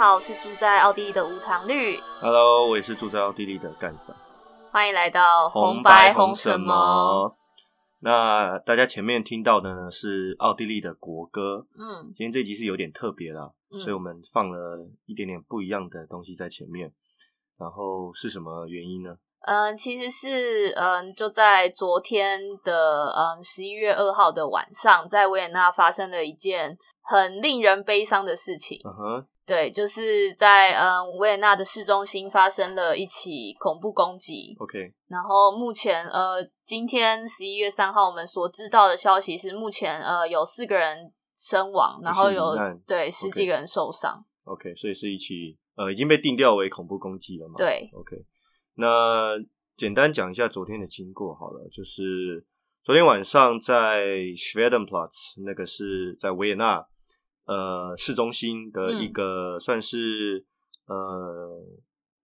好，我是住在奥地利的无糖绿。Hello，我也是住在奥地利的干嫂。欢迎来到红白红什么？那大家前面听到的呢是奥地利的国歌。嗯今天这集是有点特别啦，嗯所以我们放了一点点不一样的东西在前面。然后是什么原因呢？嗯，其实是嗯，就在昨天的嗯十一月二号的晚上，在维也纳发生了一件很令人悲伤的事情。嗯哼，对，就是在嗯维也纳的市中心发生了一起恐怖攻击。OK，然后目前呃，今天十一月三号我们所知道的消息是，目前呃有四个人身亡，然后有对十几个人受伤。OK，所以是一起呃已经被定调为恐怖攻击了嘛？对，OK。那简单讲一下昨天的经过好了，就是昨天晚上在 Schwedenplatz，那个是在维也纳呃市中心的一个算是、呃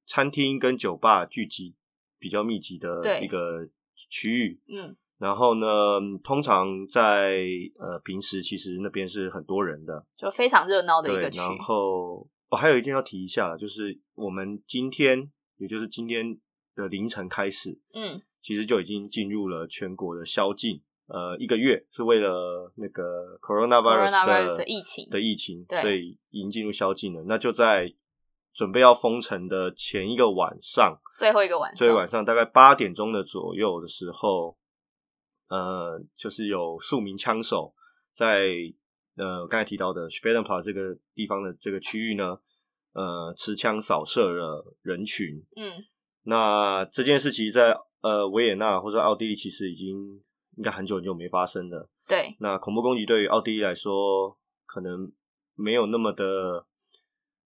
餐厅跟酒吧聚集比较密集的一个区域。嗯然后呢，通常在呃平时其实那边是很多人的，就非常热闹的一个，区。然后哦，还有一件要提一下，就是我们今天，也就是今天的凌晨开始，嗯其实就已经进入了全国的宵禁，呃，一个月是为了那个 coronavirus 的 Coronavirus 的疫情的疫情，对所以已经进入宵禁了。那就在准备要封城的前一个晚上，最后一个晚上，最后晚上大概八点钟的左右的时候，呃，就是有数名枪手在呃刚才提到的 s p e d e n p a 这个地方的这个区域呢，呃，持枪扫射了人群。嗯那这件事其实在呃维也纳或者奥地利其实已经应该很久很久没发生了。对那恐怖攻击对于奥地利来说，可能没有那么的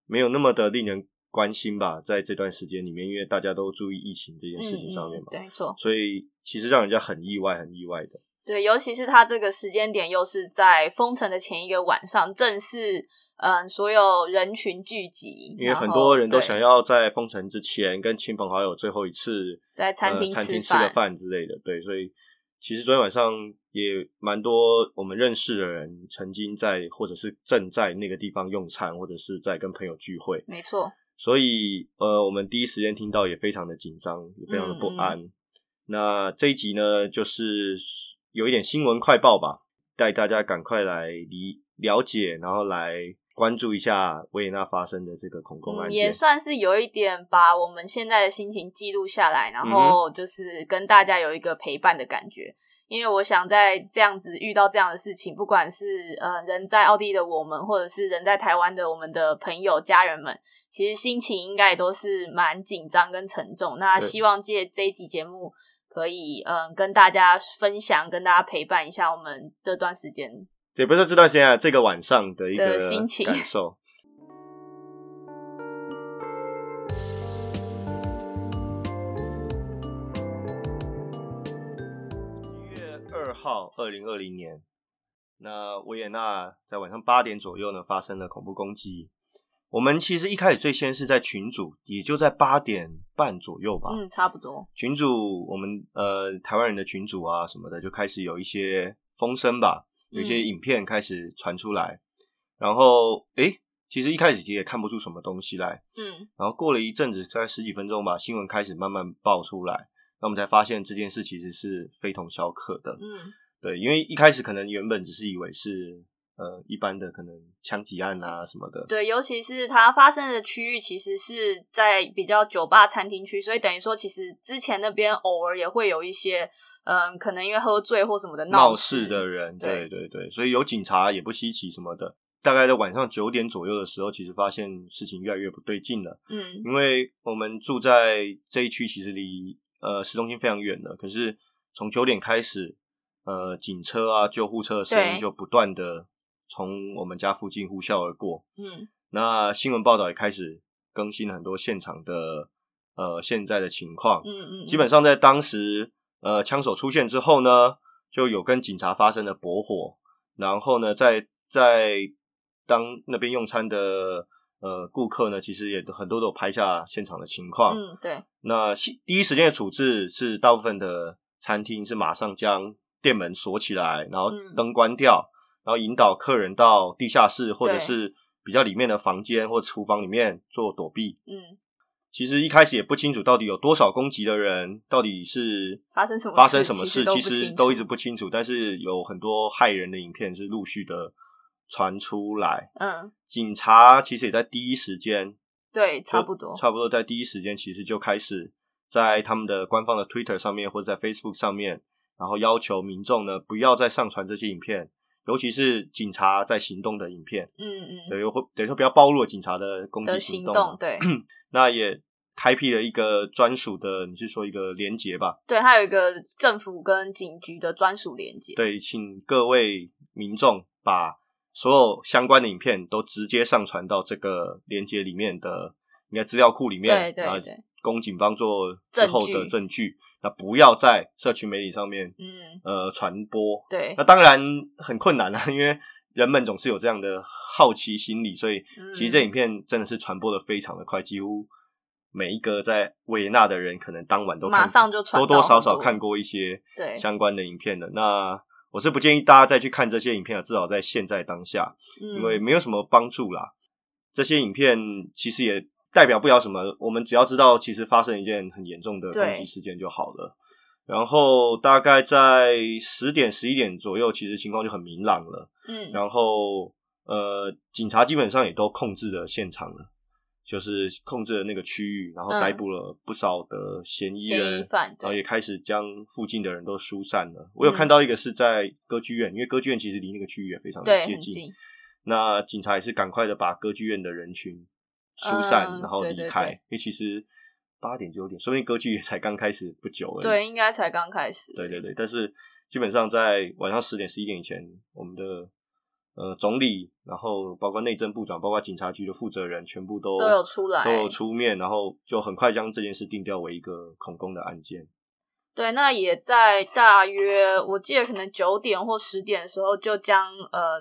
没有那么的令人关心吧，在这段时间里面，因为大家都注意疫情这件事情上面嘛，嗯嗯，对，没错，所以其实让人家很意外，很意外的。对，尤其是他这个时间点又是在封城的前一个晚上，正是嗯所有人群聚集，因为很多人都想要在封城之前跟亲朋好友最后一次在餐厅呃、餐吃厅吃个饭饭之类的，对，所以其实昨天晚上也蛮多我们认识的人曾经在或者是正在那个地方用餐，或者是在跟朋友聚会，没错，所以呃，我们第一时间听到也非常的紧张，也非常的不嗯安。那这一集呢，就是有一点新闻快报吧，带大家赶快来理了解，然后来关注一下维也纳发生的这个恐攻案嗯，件。也算是有一点把我们现在的心情记录下来，然嗯后就是跟大家有一个陪伴的感觉。因为我想在这样子遇到这样的事情，不管是呃人在奥地利的我们，或者是人在台湾的我们的朋友家人们，其实心情应该也都是蛮紧张跟沉重。那希望借这一集节目，可以嗯、呃跟大家分享，跟大家陪伴一下我们这段时间。也不是这段时间啊，这个晚上的一个的心情感受。一月二号，二零二零年，那维也纳在晚上八点左右呢发生了恐怖攻击。我们其实一开始最先是在群组，也就在八点半左右吧。嗯，差不多。群主，我们呃台湾人的群组啊什么的，就开始有一些风声吧，有些嗯。影片开始传出来，然后诶，其实一开始其实也看不出什么东西来，嗯。然后过了一阵子，大概十几分钟吧，新闻开始慢慢爆出来，那我们才发现这件事其实是非同小可的，嗯，对，因为一开始可能原本只是以为是呃一般的可能枪击案啊什么的，对，尤其是它发生的区域其实是在比较酒吧、餐厅区，所以等于说，其实之前那边偶尔也会有一些，嗯，可能因为喝醉或什么的闹事事的人，对对对对，所以有警察也不稀奇什么的。大概在晚上九点左右的时候，其实发现事情越来越不对劲了，嗯因为我们住在这一区，其实离呃市中心非常远的。可是从九点开始，呃，警车啊、救护车的声音就不断的从我们家附近呼啸而过。嗯。那新闻报道也开始更新了很多现场的呃现在的情况，嗯嗯，基本上在当时，呃，枪手出现之后呢，就有跟警察发生了搏火，然后呢，在在当那边用餐的呃顾客呢，其实也都很多都有拍下现场的情况。嗯对，那第第一时间的处置是大部分的餐厅是马上将店门锁起来，然后嗯。灯关掉，然后引导客人到地下室或者是比较里面的房间或厨房里面做躲避。嗯，其实一开始也不清楚到底有多少攻击的人，到底是发生什么发生什么事，其实都一直不清楚。但是有很多害人的影片是陆续的传出来，嗯，警察其实也在第一时间，对，差不多，差不多在第一时间，其实就开始在他们的官方的 Twitter 上面或者在 Facebook 上面，然后要求民众呢不要再上传这些影片，尤其是警察在行动的影片，嗯嗯，等于，或等于说不要暴露了警察的攻击行动对 那也开辟了一个专属的，你是说一个连接吧？对，它有一个政府跟警局的专属连接，对，请各位民众把所有相关的影片都直接上传到这个连接里面的应该资料库里面，对对对供警方做之后的证据。那不要在社群媒体上面嗯，呃传播。对那，当然很困难啊，因为人们总是有这样的好奇心理，所以其实这嗯影片真的是传播的非常的快，几乎每一个在维也纳的人可能当晚都看马上就传多多少少看过一些对相关的影片的。那我是不建议大家再去看这些影片了，至少在现在当下，因为嗯没有什么帮助啦。这些影片其实也代表不了什么，我们只要知道其实发生一件很严重的攻击事件就好了。然后大概在十点十一点左右，其实情况就很明朗了。嗯，然后呃，警察基本上也都控制了现场了，就是控制了那个区域，然后嗯逮捕了不少的嫌疑嫌人，疑犯然后也开始将附近的人都疏散了。我有嗯看到一个是在歌剧院，因为歌剧院其实离那个区域也非常的，接近。近，那警察也是赶快的把歌剧院的人群疏散，嗯然后离开，对因为其实八点九点，说不定歌剧也才刚开始不久而已。对，应该才刚开始，对对对，但是基本上在晚上十点十一点以前，我们的呃总理，然后包括内政部长，包括警察局的负责人，全部都都有出来都有出面，然后就很快将这件事定调为一个恐攻的案件。对，那也在大约我记得可能九点或十点的时候，就将呃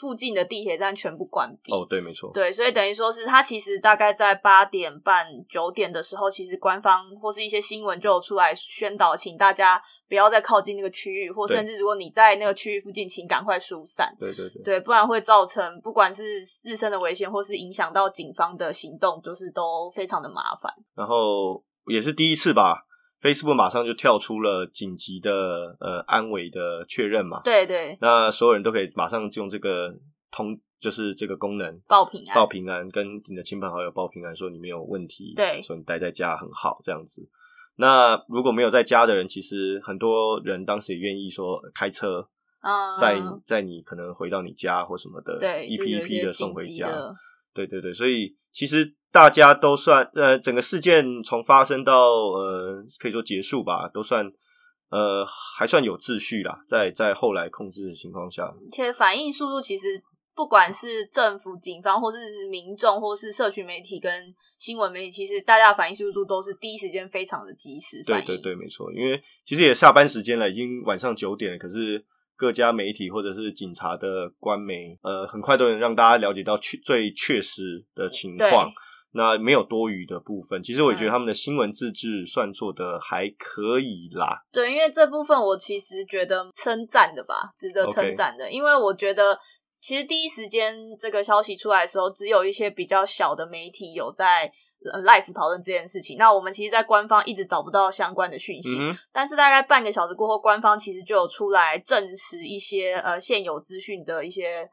附近的地铁站全部关闭。哦，对，没错，对，所以等于说是它其实大概在八点半、九点的时候，其实官方或是一些新闻就有出来宣导，请大家不要再靠近那个区域，或甚至如果你在那个区域附近，请赶快疏散。对对对。对，不然会造成不管是自身的危险，或是影响到警方的行动，就是都非常的麻烦。然后也是第一次吧，Facebook 马上就跳出了紧急的呃安危的确认嘛，对对，那所有人都可以马上用这个通，就是这个功能报平安。报平安，跟你的亲朋好友报平安，说你没有问题，对说你待在家很好这样子。那如果没有在家的人，其实很多人当时也愿意说开车嗯，载你可能回到你家或什么的，对，一批一批的送回家。对对对，所以其实大家都算呃，整个事件从发生到呃，可以说结束吧，都算呃还算有秩序啦，在在后来控制的情况下，且反应速度其实不管是政府、警方，或是民众，或是社群媒体跟新闻媒体，其实大家的反应速度都是第一时间非常的及时。对对对，没错，因为其实也下班时间了，已经晚上九点了，可是各家媒体或者是警察的官媒，呃，很快都能让大家了解到确最确实的情况。那没有多余的部分，其实我也觉得嗯他们的新闻自制算做的还可以啦。对，因为这部分我其实觉得称赞的吧，值得称赞的因为我觉得其实第一时间这个消息出来的时候，只有一些比较小的媒体有在。呃 live 讨论这件事情，那我们其实，在官方一直找不到相关的讯息，嗯，但是大概半个小时过后，官方其实就有出来证实一些呃现有资讯的一些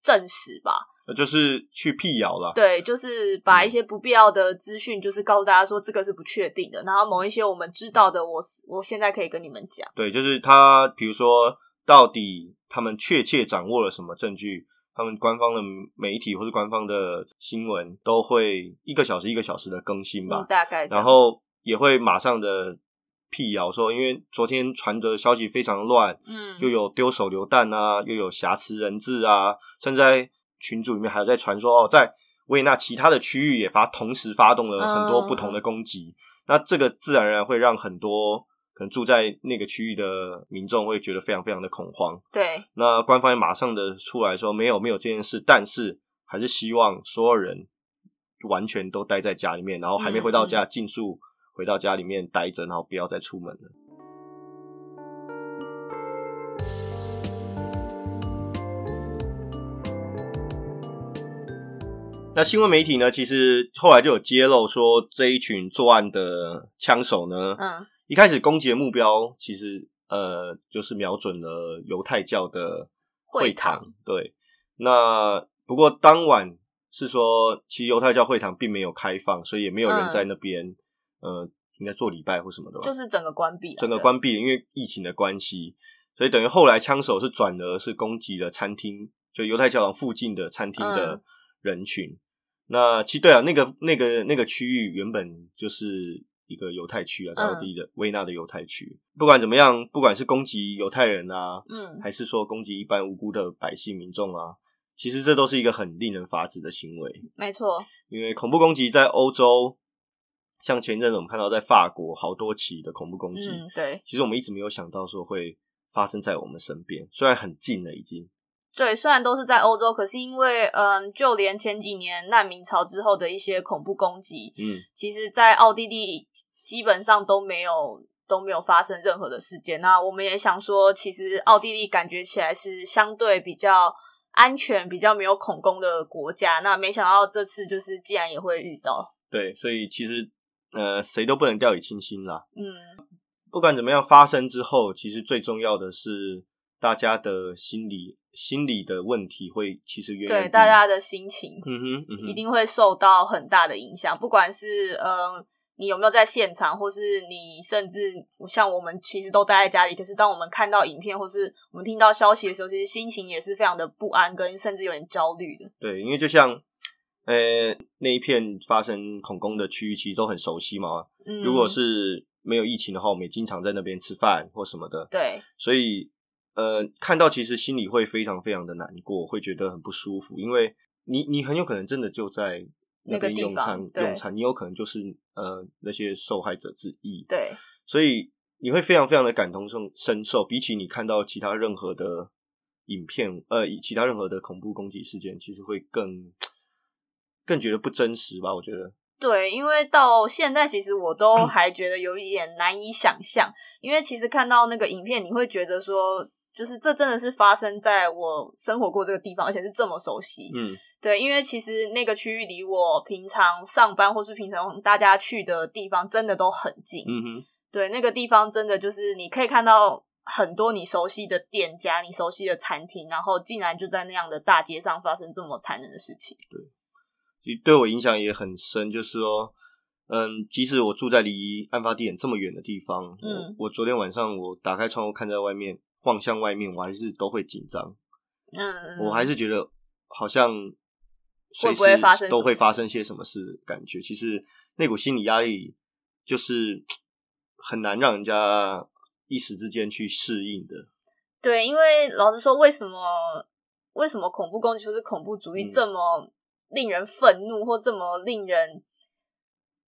证实吧。那就是去辟谣了。对，就是把一些不必要的资讯，就是告诉大家说这个是不确定的，然后某一些我们知道的，我我现在可以跟你们讲。对，就是他，比如说，到底他们确切掌握了什么证据？他们官方的媒体或者官方的新闻都会一个小时一个小时的更新吧嗯，，大概然后也会马上的辟谣说，因为昨天传的消息非常乱，嗯，又有丢手榴弹啊，又有挟持人质啊，现在群组里面还有在传说哦，在维也纳其他的区域也发同时发动了很多不同的攻击，那这个自然而然会让很多可能住在那个区域的民众会觉得非常非常的恐慌。对，那官方也马上的出来说没有没有这件事，但是还是希望所有人完全都待在家里面，然后还没回到家，尽速回到家里面待着，然后不要再出门了。那新闻媒体呢，其实后来就有揭露说，这一群作案的枪手呢，嗯一开始攻击的目标其实呃就是瞄准了犹太教的会会堂。堂对，那不过当晚是说，其实犹太教会堂并没有开放，所以也没有人嗯在那边、呃应该做礼拜或什么的吧。就是整个关闭，整个对关闭，因为疫情的关系，所以等于后来枪手是转而是攻击了餐厅，就犹太教堂附近的餐厅的嗯人群。那其实对啊，那个那个那个区域原本就是一个犹太区啊，嗯当地的维纳的犹太区。不管怎么样，不管是攻击犹太人啊，嗯还是说攻击一般无辜的百姓民众啊，其实这都是一个很令人发指的行为。没错，因为恐怖攻击在欧洲，像前一阵子我们看到在法国好多起的恐怖攻击，嗯对其实我们一直没有想到说会发生在我们身边，虽然很近了已经。对，虽然都是在欧洲，可是因为嗯，就连前几年难民潮之后的一些恐怖攻击，嗯，其实，在奥地利基本上都没有都没有发生任何的事件。那我们也想说，其实奥地利感觉起来是相对比较安全、比较没有恐攻的国家。那没想到这次就是竟然也会遇到，对，所以其实呃，谁都不能掉以轻心啦。嗯，不管怎么样，发生之后，其实最重要的是大家的心理心理的问题会其实远远对大家的心情嗯哼嗯哼一定会受到很大的影响，不管是嗯。你有没有在现场，或是你甚至像我们其实都待在家里，可是当我们看到影片或是我们听到消息的时候，其实心情也是非常的不安，跟甚至有点焦虑的。对，因为就像呃那一片发生恐攻的区域，其实都很熟悉嘛。嗯，如果是没有疫情的话，我们也经常在那边吃饭或什么的。对，所以呃，看到其实心里会非常非常的难过，会觉得很不舒服，因为你你很有可能真的就在那个用餐对用餐，你有可能就是呃那些受害者之一，对，所以你会非常非常的感同身身受，比起你看到其他任何的影片，呃，其他任何的恐怖攻击事件，其实会更更觉得不真实吧？我觉得，对，因为到现在其实我都嗯。还觉得有一点难以想象，因为其实看到那个影片，你会觉得说，就是这真的是发生在我生活过这个地方，而且是这么熟悉。嗯对，因为其实那个区域离我平常上班或是平常大家去的地方真的都很近。嗯哼，对，那个地方真的就是你可以看到很多你熟悉的店家、你熟悉的餐厅，然后竟然就在那样的大街上发生这么残忍的事情。对其实对我影响也很深，就是说，嗯，即使我住在离案发地点这么远的地方，嗯我我昨天晚上我打开窗户看在外面，望向外面，我还是都会紧张，嗯，我还是觉得好像随会不会时发生都会发生些什么事，感觉其实那股心理压力就是很难让人家一时之间去适应的。对，因为老实说，为什么为什么恐怖攻击或是恐怖主义嗯这么令人愤怒，或这么令人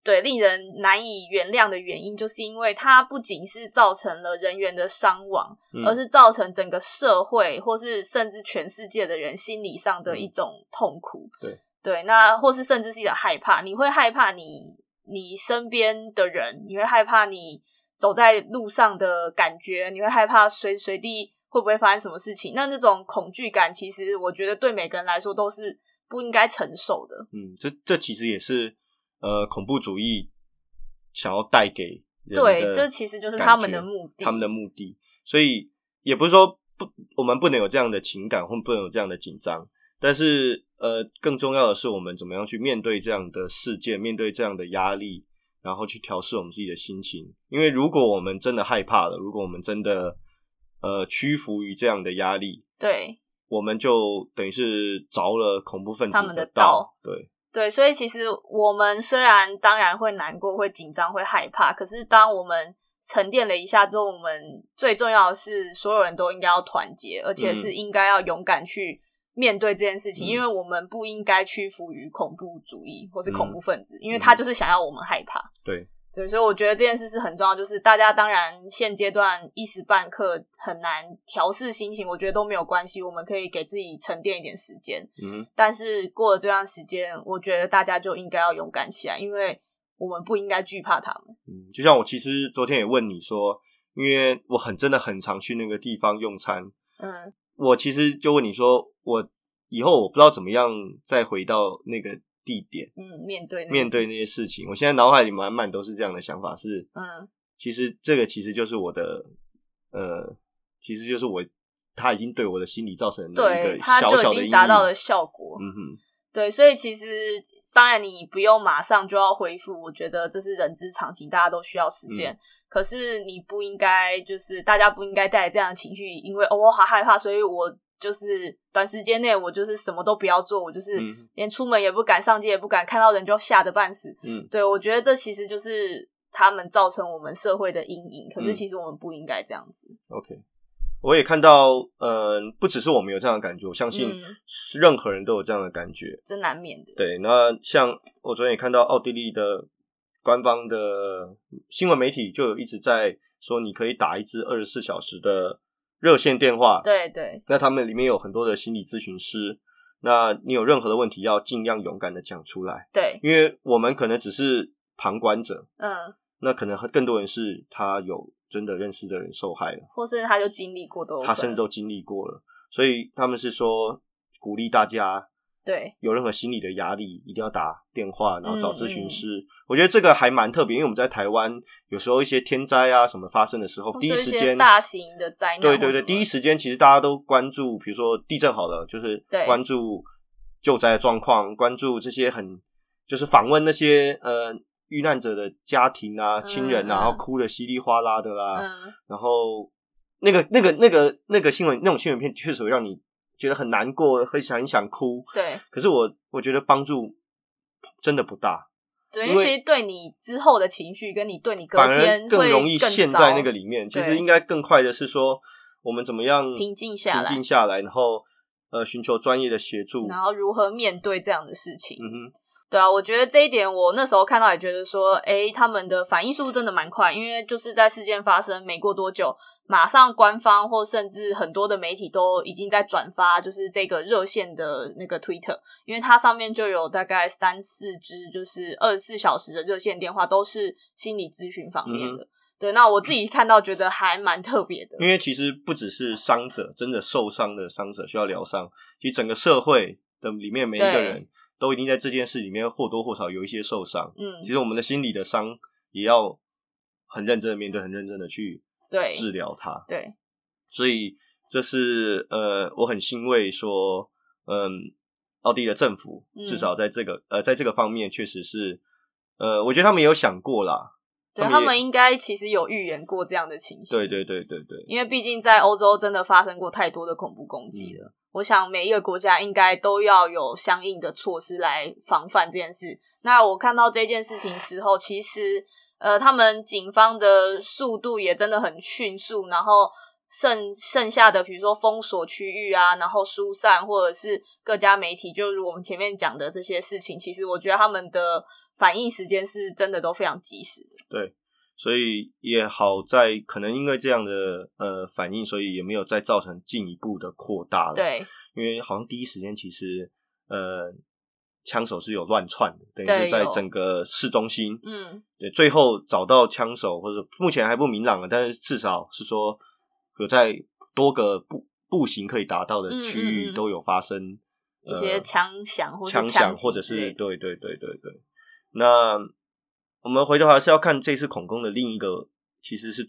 对令人难以原谅的原因，就是因为它不仅是造成了人员的伤亡，嗯而是造成整个社会或是甚至全世界的人心理上的一种痛苦。对对，那或是甚至是一种害怕，你会害怕你你身边的人，你会害怕你走在路上的感觉，你会害怕随时随地会不会发生什么事情。那那种恐惧感，其实我觉得对每个人来说都是不应该承受的。嗯，这这其实也是呃恐怖主义想要带给人对，这其实就是他们的目的。他们的目的。所以也不是说不，我们不能有这样的情感，或不能有这样的紧张。但是呃，更重要的是，我们怎么样去面对这样的事件，面对这样的压力，然后去调试我们自己的心情。因为如果我们真的害怕了，如果我们真的呃屈服于这样的压力，对我们就等于是着了恐怖分子他们的道道。对，对，所以其实我们虽然当然会难过、会紧张、会害怕，可是当我们沉淀了一下之后，我们最重要的是所有人都应该要团结，而且是应该要勇敢去面对这件事情，嗯。因为我们不应该屈服于恐怖主义或是恐嗯。怖分子，因为他就是想要我们害怕。对，对，所以我觉得这件事是很重要，就是大家当然现阶段一时半刻很难调试心情，我觉得都没有关系，我们可以给自己沉淀一点时间。嗯，但是过了这段时间，我觉得大家就应该要勇敢起来，因为我们不应该惧怕他们。嗯，就像我其实昨天也问你说，因为我很真的很常去那个地方用餐，嗯我其实就问你说，我以后我不知道怎么样再回到那个地点嗯，面对面对那些事情。我现在脑海里满满都是这样的想法，是嗯其实这个其实就是我的呃，其实就是我他已经对我的心理造成了一对，个小小的达到了效果。嗯哼，对，所以其实当然你不用马上就要恢复，我觉得这是人之常情，大家都需要时嗯间。可是你不应该，就是大家不应该带着这样的情绪，因为哦我好害怕，所以我就是短时间内我就是什么都不要做，我就是嗯连出门也不敢，上街也不敢，看到人就吓得半死。嗯对我觉得这其实就是他们造成我们社会的阴影。可是嗯其实我们不应该这样子。，OK。我也看到，嗯、不只是我们有这样的感觉，我相信嗯任何人都有这样的感觉。这难免的。对，那像我昨天也看到奥地利的官方的新闻媒体就有一直在说，你可以打一支二十四小时的热线电话。，对对。那他们里面有很多的心理咨询师，那你有任何的问题要尽量勇敢的讲出来，对，因为我们可能只是旁观者，嗯，那可能更多人是他有真的认识的人受害了，或是他就经历过都他甚至都经历过了，所以他们是说鼓励大家对。有任何心理的压力，一定要打电话，然后找咨嗯询师。我觉得这个还蛮特别，因为我们在台湾有时候一些天灾啊什么发生的时候，第一时间大型的灾难对对对，第一时间其实大家都关注，比如说地震好了，就是对。关注救灾的状况，关注这些很就是访问那些呃遇难者的家庭啊、亲人啊，嗯。然后哭的稀里哗啦的啦，嗯，然后那个那个那个那个新闻那种新闻片确实会让你觉得很难过，会想很想哭。对可是我我觉得帮助真的不大，对，因为其实对你之后的情绪，跟你对你隔反而天会更容易陷在那个里面。其实应该更快的是说，我们怎么样平静下来平静下来，然后呃寻求专业的协助。然后如何面对这样的事情。嗯哼，对啊，我觉得这一点，我那时候看到也觉得说，诶，他们的反应速度真的蛮快，因为就是在事件发生没过多久，马上官方或甚至很多的媒体都已经在转发，就是这个热线的那个 Twitter，因为它上面就有大概三四支，就是二十四小时的热线电话，都是心理咨询方面的。对，那我自己看到觉得还蛮特别的。因为其实不只是伤者，真的受伤的伤者需要疗伤，其实整个社会的里面每一个人都一定在这件事里面或多或少有一些受伤。嗯其，实我们的心理的伤也要很认真的面对，很认真的去对治疗它。对，所以这是呃，我很欣慰说，嗯，奥地利的政府嗯至少在这个、呃，在这个方面确实是，呃，我觉得他们也有想过啦。对他们应该其实有预言过这样的情形。对对对对对，因为毕竟在欧洲真的发生过太多的恐怖攻击嗯了。我想每一个国家应该都要有相应的措施来防范这件事。那我看到这件事情时候，其实呃，他们警方的速度也真的很迅速，然后剩剩下的比如说封锁区域啊，然后疏散或者是各家媒体，就如我们前面讲的这些事情，其实我觉得他们的反应时间是真的都非常及时。对，所以也好在可能因为这样的呃反应，所以也没有再造成进一步的扩大了。，对因为好像第一时间其实呃枪手是有乱窜的，等于对是在整个市中心，嗯，对，最后找到枪手或者目前还不明朗了，但是至少是说有在多个步步行可以达到的嗯区域都有发生一些呃枪响或是枪枪响，或者是对对对对对。那我们回头还是要看这次恐攻的另一个，其实是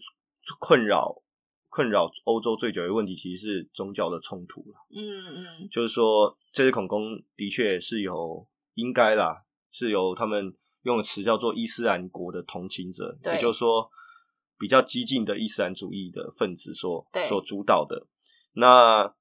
困扰困扰欧洲最久的问题，其实是宗教的冲突了。嗯嗯，就是说，这次恐攻的确是由应该啦，是由他们用的词叫做伊斯兰国的同情者，也就是说比较激进的伊斯兰主义的分子所所主导的。那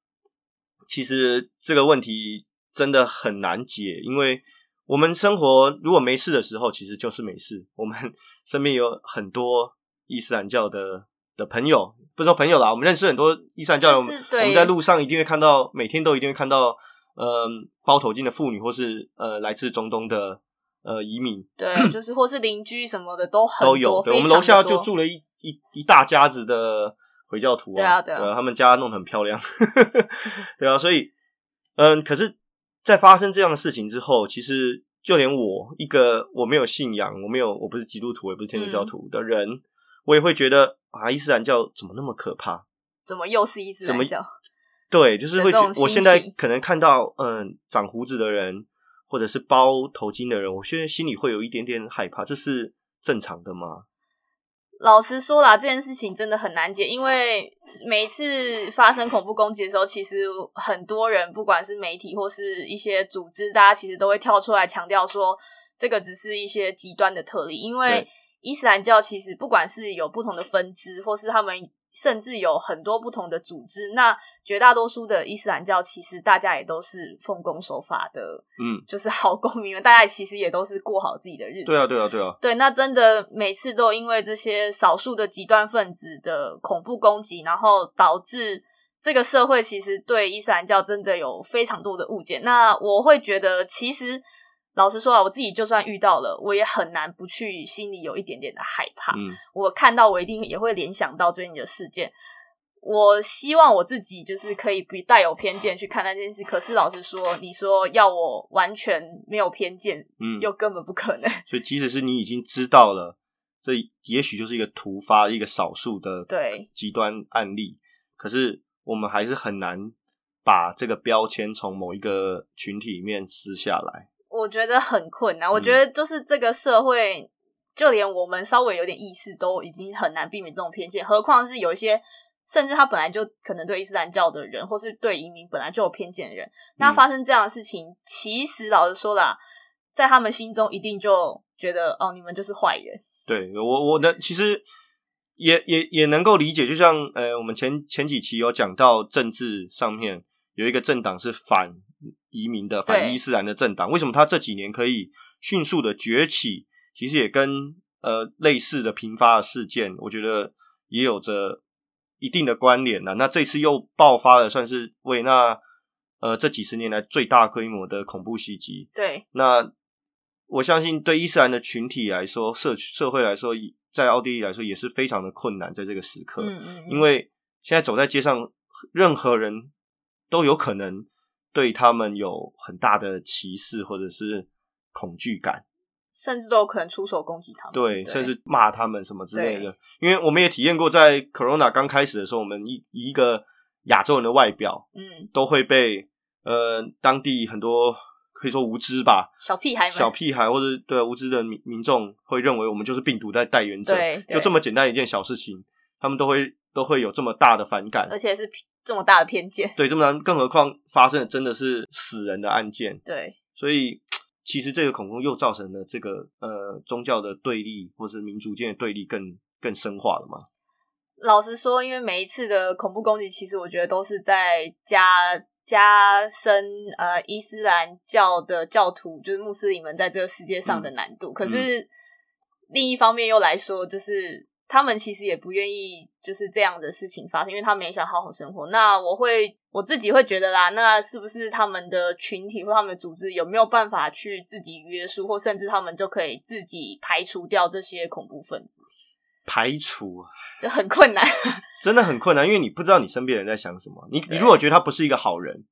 其实这个问题真的很难解，因为我们生活如果没事的时候，其实就是没事。我们 身边有很多伊斯兰教的的朋友，不是说朋友啦，我们认识很多伊斯兰教的，我们在路上一定会看到，每天都一定会看到，嗯、包头巾的妇女，或是呃来自中东的呃移民对，就是或是邻居什么的都很都有。多，对，我们楼下就住了一一一大家子的回教徒啊对啊对啊呃他们家弄得很漂亮，对啊，所以嗯，可是，在发生这样的事情之后，其实就连我一个我没有信仰，我没有我不是基督徒，也不是天主嗯教徒的人，我也会觉得啊，伊斯兰教怎么那么可怕？怎么又是伊斯兰教？对，就是会觉我现在可能看到嗯长胡子的人，或或者是包头巾的人，我现在心里会有一点点害怕，这是正常的吗？老实说啦，这件事情真的很难解，因为每次发生恐怖攻击的时候，其实很多人，不管是媒体或是一些组织，大家其实都会跳出来强调说，这个只是一些极端的特例，因为伊斯兰教其实不管是有不同的分支，或是他们。甚至有很多不同的组织，那绝大多数的伊斯兰教其实大家也都是奉公守法的，嗯，就是好公民们，大家其实也都是过好自己的日子。对啊，对啊，对啊。对，那真的每次都因为这些少数的极端分子的恐怖攻击，然后导致这个社会其实对伊斯兰教真的有非常多的误解。那我会觉得，其实。老实说啊，我自己就算遇到了，我也很难不去心里有一点点的害怕。嗯，我看到我一定也会联想到最近的事件。我希望我自己就是可以不带有偏见去看那件事。可是老实说，你说要我完全没有偏见，嗯，又根本不可能。所以，即使是你已经知道了，这也许就是一个突发、一个少数的对极端案例，可是我们还是很难把这个标签从某一个群体里面撕下来。我觉得很困难。我觉得就是这个社会，就连我们稍微有点意识，都已经很难避免这种偏见。何况是有一些，甚至他本来就可能对伊斯兰教的人，或是对移民本来就有偏见的人，那发生这样的事情，其实老实说啦，在他们心中一定就觉得哦，你们就是坏人。对我，我的其实也也也能够理解。就像呃，我们前前几期有讲到政治上面有一个政党是反。移民的反伊斯兰的政党，为什么他这几年可以迅速的崛起？其实也跟呃类似的频发的事件，我觉得也有着一定的关联呐。那这次又爆发了，算是为那呃这几十年来最大规模的恐怖袭击。对，那我相信对伊斯兰的群体来说，社社会来说，在奥地利来说也是非常的困难，在这个时刻，嗯嗯，因为现在走在街上，任何人都有可能。对他们有很大的歧视或者是恐惧感，甚至都有可能出手攻击他们。对，甚至骂他们什么之类的。因为我们也体验过，在 Corona 刚开始的时候，我们一一个亚洲人的外表，嗯，都会被呃当地很多可以说无知吧，小屁孩、小屁孩或者对无知的民民众会认为我们就是病毒的代言者。对，就这么简单一件小事情，他们都会都会有这么大的反感，而且是。这么大的偏见，对，这么难，更何况发生的真的是死人的案件，对，所以其实这个恐攻又造成了这个呃宗教的对立，或是民族间的对立更更深化了嘛。老实说，因为每一次的恐怖攻击，其实我觉得都是在加加深呃伊斯兰教的教徒，就是穆斯林们在这个世界上的难度。可是另一方面又来说，就是。他们其实也不愿意就是这样的事情发生，因为他们也想好好生活。那我会我自己会觉得啦，那是不是他们的群体或他们的组织有没有办法去自己约束，或甚至他们就可以自己排除掉这些恐怖分子？排除就很困难，真的很困难，因为你不知道你身边人在想什么。你你如果觉得他不是一个好人。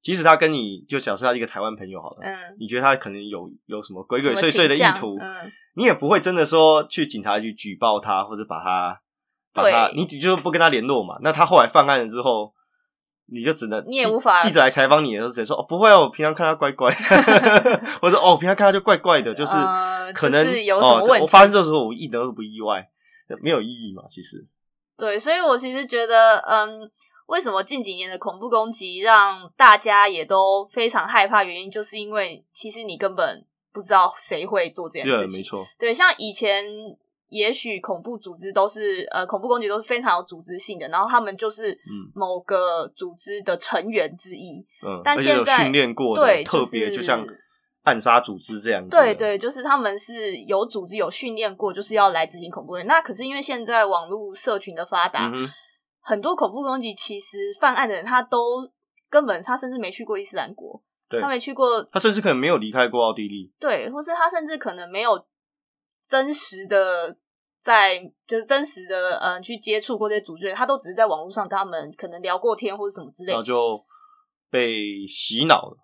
即使他跟你就假设他一个台湾朋友好了，嗯，你觉得他可能有有什么鬼鬼祟祟的意图，嗯，你也不会真的说去警察局举报他或者把他把他，你就不跟他联络嘛。那他后来犯案了之后，你就只能你也无法记者来采访你的时候，只能说哦不会哦，我平常看他乖乖，或者哦平常看他就怪怪的，就是可能有什么问题。我发生这时候我一点都不意外，没有意义嘛，其实。对，所以我其实觉得，嗯。为什么近几年的恐怖攻击让大家也都非常害怕？原因就是因为其实你根本不知道谁会做这件事情。没错，对，像以前也许恐怖组织都是呃恐怖攻击都是非常有组织性的，然后他们就是某个组织的成员之一。嗯，但现在训练过对，特别就像暗杀组织这样子。对对，就是他们是有组织有训练过，就是要来执行恐怖的。那可是因为现在网络社群的发达。很多恐怖攻击，其实犯案的人他都根本他甚至没去过伊斯兰国，他没去过，他甚至可能没有离开过奥地利，对，或是他甚至可能没有真实的在就是真实的嗯去接触过这些组织，他都只是在网络上跟他们可能聊过天或者什么之类，然后就被洗脑了。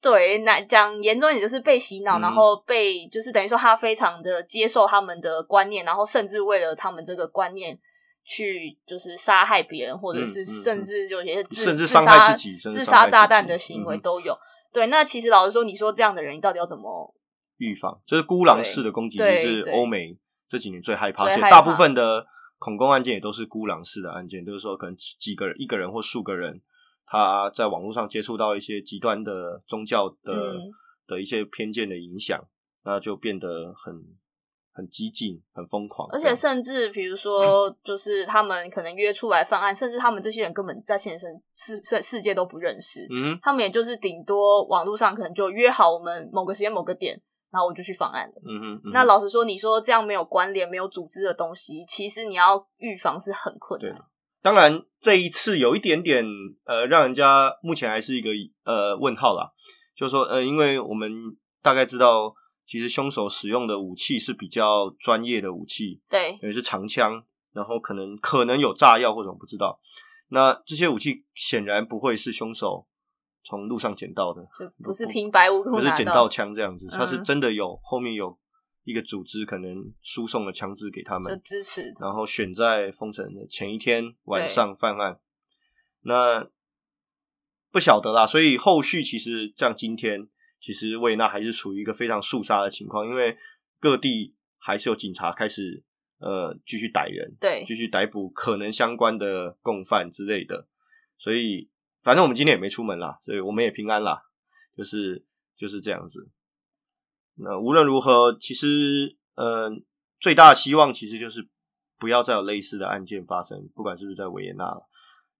对，那讲严重一点就是被洗脑，然后被就是等于说他非常的接受他们的观念，然后甚至为了他们这个观念。去就是杀害别人，或者是甚至就些甚至伤害自己、自杀炸弹的行为都有。对，那其实老实说，你说这样的人，你到底要怎么预防？就是孤狼式的攻击，就是欧美这几年最害怕，最害怕而且大部分的恐攻案件也都是孤狼式的案件，就是说可能几个人、一个人或数个人，他在网络上接触到一些极端的宗教的、嗯的一些偏见的影响，那就变得很很激进、很疯狂，而且甚至比如说，就是他们可能约出来犯案，甚至他们这些人根本在现实世世世界都不认识，嗯他们也就是顶多网络上可能就约好我们某个时间某个点，然后我就去犯案了。嗯哼，嗯那老实说，你说这样没有关联、没有组织的东西，其实你要预防是很困难。当然，这一次有一点点呃，让人家目前还是一个呃问号啦。就是说，呃，因为我们大概知道，其实凶手使用的武器是比较专业的武器，对等于是长枪，然后可能可能有炸药或者我不知道。那这些武器显然不会是凶手从路上捡到的，就不是平白无故不是捡到枪这样子，他是嗯真的有后面有一个组织可能输送了枪支给他就们，支持。然后选在封城的前一天晚上犯案。那不晓得啦，所以后续其实像今天，其实维也纳还是处于一个非常肃杀的情况，因为各地还是有警察开始呃继续逮人，对继续逮捕可能相关的共犯之类的。所以反正我们今天也没出门啦，所以我们也平安啦，就是就是这样子。那无论如何，其实呃最大的希望其实就是不要再有类似的案件发生，不管是不是在维也纳。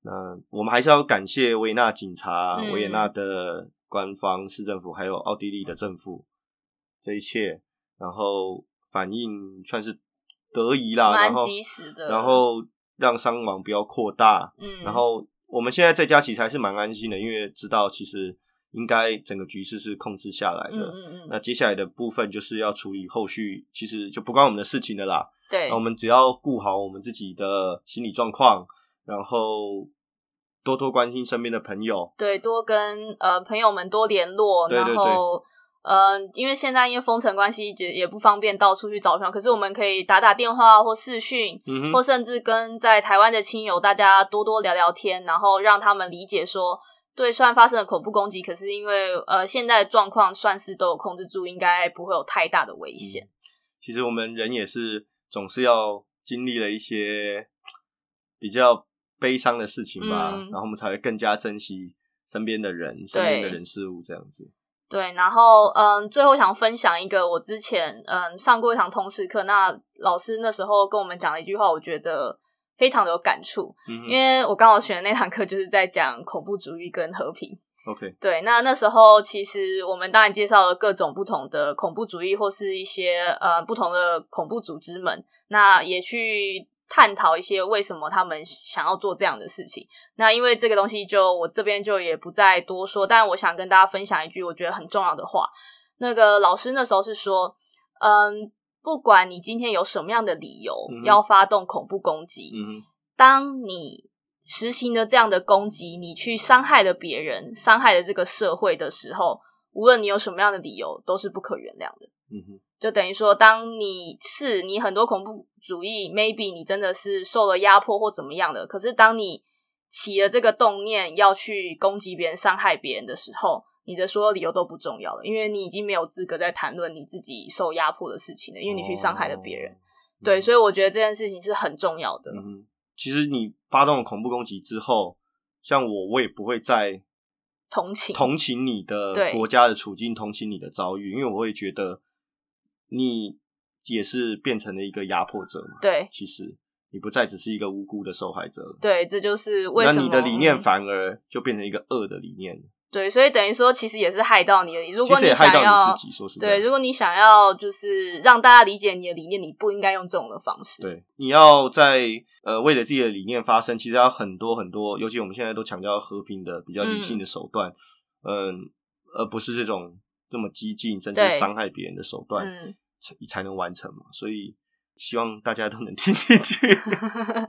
那我们还是要感谢维也纳警察、嗯维也纳的官方、市政府，还有奥地利的政府，这一切，然后反应算是得宜啦，然蛮后及时的然后让伤亡不要扩大，嗯，然后我们现在在家其实还是蛮安心的，因为知道其实应该整个局势是控制下来的。嗯嗯嗯，那接下来的部分就是要处理后续，其实就不关我们的事情的啦。对那我们只要顾好我们自己的心理状况，然后多多关心身边的朋友。对，多跟呃朋友们多联络，对对然后呃，因为现在因为封城关系，也也不方便到处去找朋友，可是我们可以打打电话或视讯，嗯，或甚至跟在台湾的亲友大家多多聊聊天，然后让他们理解说，对，虽然发生了恐怖攻击，可是因为呃现在的状况算是都有控制住，应该不会有太大的危险。其实我们人也是总是要经历了一些比较悲伤的事情吧，嗯然后我们才会更加珍惜身边的人、身边的人事物这样子。对，然后嗯，最后想分享一个我之前嗯上过一堂通识课，那老师那时候跟我们讲了一句话，我觉得非常的有感触，嗯因为我刚好选的那堂课就是在讲恐怖主义跟和平。，OK，对，那那时候其实我们当然介绍了各种不同的恐怖主义或是一些呃不同的恐怖组织们，那也去探讨一些为什么他们想要做这样的事情。那因为这个东西就我这边就也不再多说，但我想跟大家分享一句我觉得很重要的话。那个老师那时候是说，嗯，不管你今天有什么样的理由嗯要发动恐怖攻击，嗯，当你实行了这样的攻击，你去伤害了别人，伤害了这个社会的时候，无论你有什么样的理由，都是不可原谅的。嗯哼，就等于说，当你是你很多恐怖主义，maybe 你真的是受了压迫或怎么样的，可是当你起了这个动念要去攻击别人、伤害别人的时候，你的所有理由都不重要了，因为你已经没有资格在谈论你自己受压迫的事情了，因为你去伤害了别人。哦。对，以所以我觉得这件事情是很重要的。嗯，其实你发动了恐怖攻击之后，像我，我也不会再同情，同情你的国家的处境，同情你的遭遇，因为我会觉得你也是变成了一个压迫者嘛。对其实你不再只是一个无辜的受害者了，对，这就是为那什么你的理念嗯反而就变成一个恶的理念，对，所以等于说，其实也是害到你的。如果你也害到想要你自己。说实在，对，如果你想要就是让大家理解你的理念，你不应该用这种的方式。对，你要在呃为了自己的理念发声，其实要很多很多，尤其我们现在都强调和平的、比较理性的手段，嗯，而不是这种这么激进甚至对伤害别人的手段，嗯，才才能完成嘛。所以希望大家都能听进去，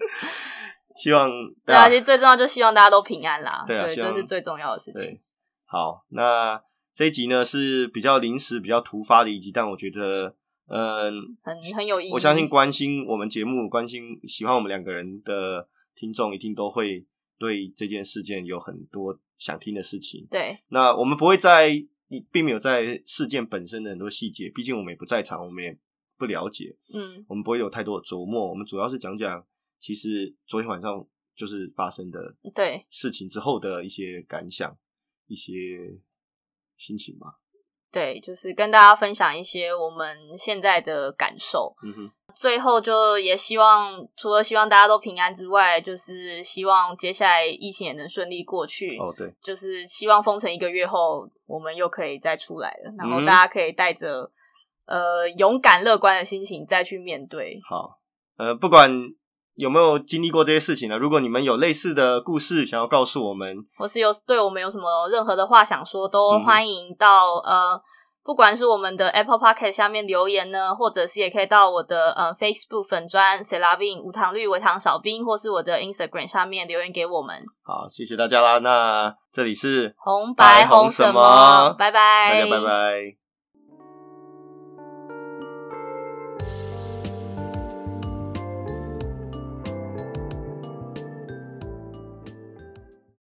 希望对啊，其实最重要就希望大家都平安啦。对，对啊这是最重要的事情。好，那这一集呢是比较临时、比较突发的一集，但我觉得，嗯，很很有意义。我相信关心我们节目、关心喜欢我们两个人的听众，一定都会对这件事件有很多想听的事情。对，那我们不会在，并没有在事件本身的很多细节，毕竟我们也不在场，我们也不了解，嗯，我们不会有太多的琢磨。我们主要是讲讲，其实昨天晚上就是发生的对事情之后的一些感想、一些心情吧。对，就是跟大家分享一些我们现在的感受。嗯哼，最后就也希望，除了希望大家都平安之外，就是希望接下来疫情也能顺利过去。哦对，就是希望封城一个月后，我们又可以再出来了，然后嗯大家可以带着呃勇敢乐观的心情再去面对。好，呃，不管有没有经历过这些事情呢，如果你们有类似的故事想要告诉我们，或是有对我们有什么任何的话想说，都欢迎到、呃，不管是我们的 Apple Podcast 下面留言呢，或者是也可以到我的呃 Facebook 粉砖 c e l a v i n 无糖绿微糖少冰，或是我的 Instagram 下面留言给我们。好，谢谢大家啦。那这里是红白白红什么拜拜，大家拜拜。